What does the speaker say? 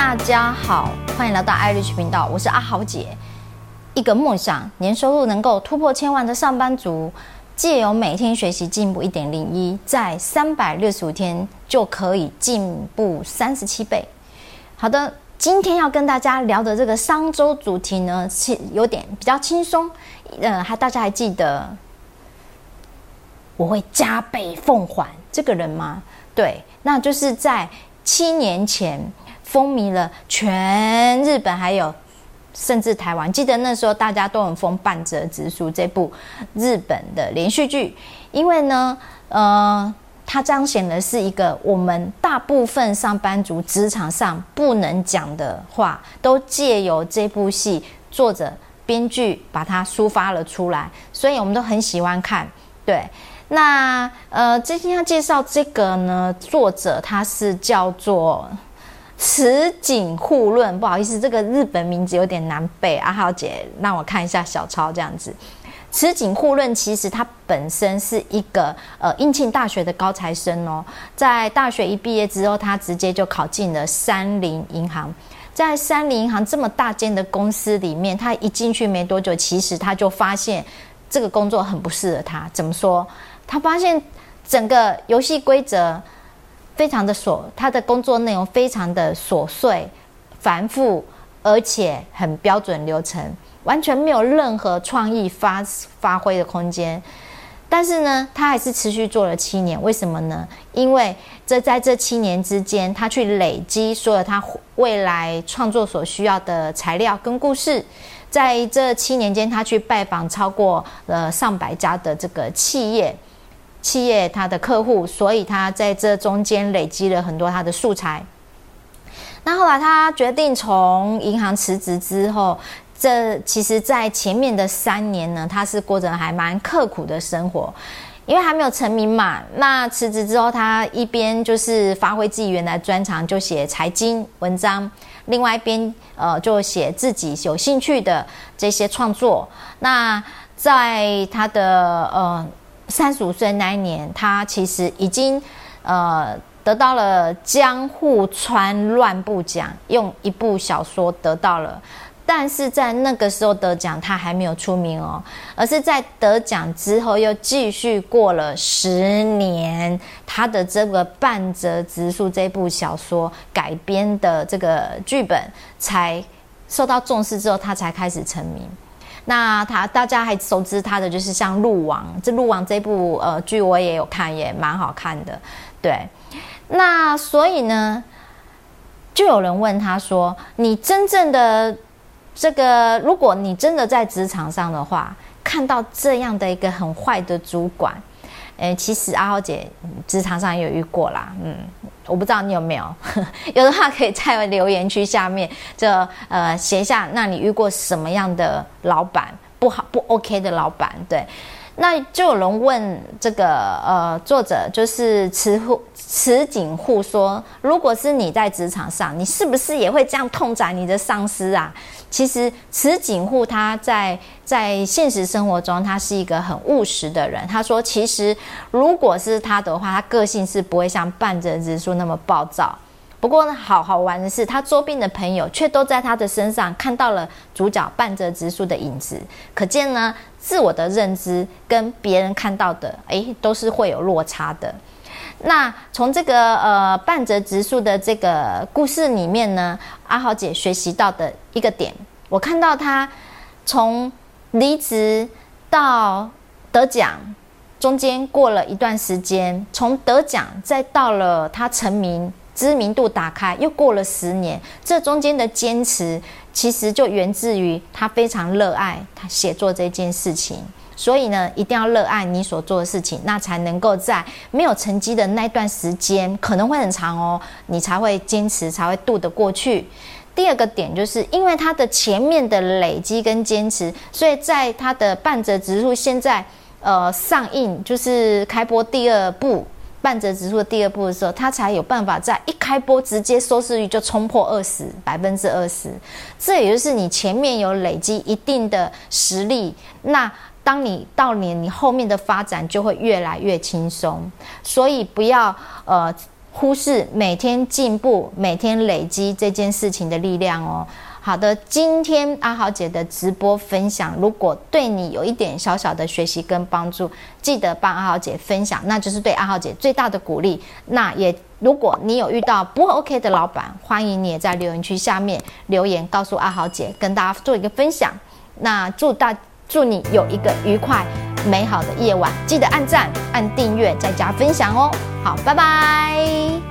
大家好，欢迎来到 iRich 频道，我是阿豪姐。一个梦想年收入能够突破千万的上班族，借由每天学习进步一点零一，在三百六十五天就可以进步三十七倍。好的，今天要跟大家聊的这个商周主题呢，是有点比较轻松。呃，还大家还记得我会加倍奉还这个人吗？对，那就是在七年前。风靡了全日本，还有甚至台湾。记得那时候大家都很疯《半泽直树》这部日本的连续剧，因为呢，呃，它彰显的是一个我们大部分上班族职场上不能讲的话，都借由这部戏作者编剧把它抒发了出来，所以我们都很喜欢看。对，那呃，今天要介绍这个呢，作者他是叫做。池井户论，不好意思，这个日本名字有点难背。阿浩姐让我看一下小抄，这样子。池井户论其实他本身是一个呃应庆大学的高材生哦，在大学一毕业之后，他直接就考进了三菱银行。在三菱银行这么大间的公司里面，他一进去没多久，其实他就发现这个工作很不适合他。怎么说？他发现整个游戏规则。非常的琐，他的工作内容非常的琐碎、繁复，而且很标准流程，完全没有任何创意发发挥的空间。但是呢，他还是持续做了七年。为什么呢？因为这在这七年之间，他去累积所有他未来创作所需要的材料跟故事。在这七年间，他去拜访超过呃上百家的这个企业。企业他的客户，所以他在这中间累积了很多他的素材。那后来他决定从银行辞职之后，这其实在前面的三年呢，他是过着还蛮刻苦的生活，因为还没有成名嘛。那辞职之后，他一边就是发挥自己原来专长，就写财经文章；另外一边呃，就写自己有兴趣的这些创作。那在他的呃。三十五岁那一年，他其实已经呃得到了江户川乱步奖，用一部小说得到了。但是在那个时候得奖，他还没有出名哦，而是在得奖之后又继续过了十年，他的这个半泽直树这部小说改编的这个剧本才受到重视之后，他才开始成名。那他大家还熟知他的就是像《鹿王》，这《鹿王》这部呃剧我也有看，也蛮好看的。对，那所以呢，就有人问他说：“你真正的这个，如果你真的在职场上的话，看到这样的一个很坏的主管。”诶，其实阿豪姐职场上也有遇过啦，嗯，我不知道你有没有，有的话可以在留言区下面就呃写一下，那你遇过什么样的老板不好不 OK 的老板？对，那就有人问这个呃作者就是池户池井户说，如果是你在职场上，你是不是也会这样痛宰你的上司啊？其实池井户他在在现实生活中，他是一个很务实的人。他说，其实如果是他的话，他个性是不会像半泽直树那么暴躁。不过呢，好好玩的是，他周边的朋友却都在他的身上看到了主角半泽直树的影子。可见呢，自我的认知跟别人看到的，诶，都是会有落差的。那从这个呃半泽直树的这个故事里面呢，阿豪姐学习到的一个点，我看到他从离职到得奖中间过了一段时间，从得奖再到了他成名、知名度打开，又过了十年，这中间的坚持其实就源自于他非常热爱他写作这件事情。所以呢，一定要热爱你所做的事情，那才能够在没有成绩的那段时间，可能会很长哦，你才会坚持，才会度得过去。第二个点就是因为他的前面的累积跟坚持，所以在他的半泽直树现在呃上映，就是开播第二部半折指数的第二步的时候，他才有办法在一开播直接收视率就冲破二十百分之二十。这也就是你前面有累积一定的实力，那。当你到年，你后面的发展就会越来越轻松，所以不要呃忽视每天进步、每天累积这件事情的力量哦。好的，今天阿豪姐的直播分享，如果对你有一点小小的学习跟帮助，记得帮阿豪姐分享，那就是对阿豪姐最大的鼓励。那也，如果你有遇到不 OK 的老板，欢迎你也在留言区下面留言告诉阿豪姐，跟大家做一个分享。那祝大祝你有一个愉快美好的夜晚，记得按赞、按订阅、再加分享哦。好，拜拜。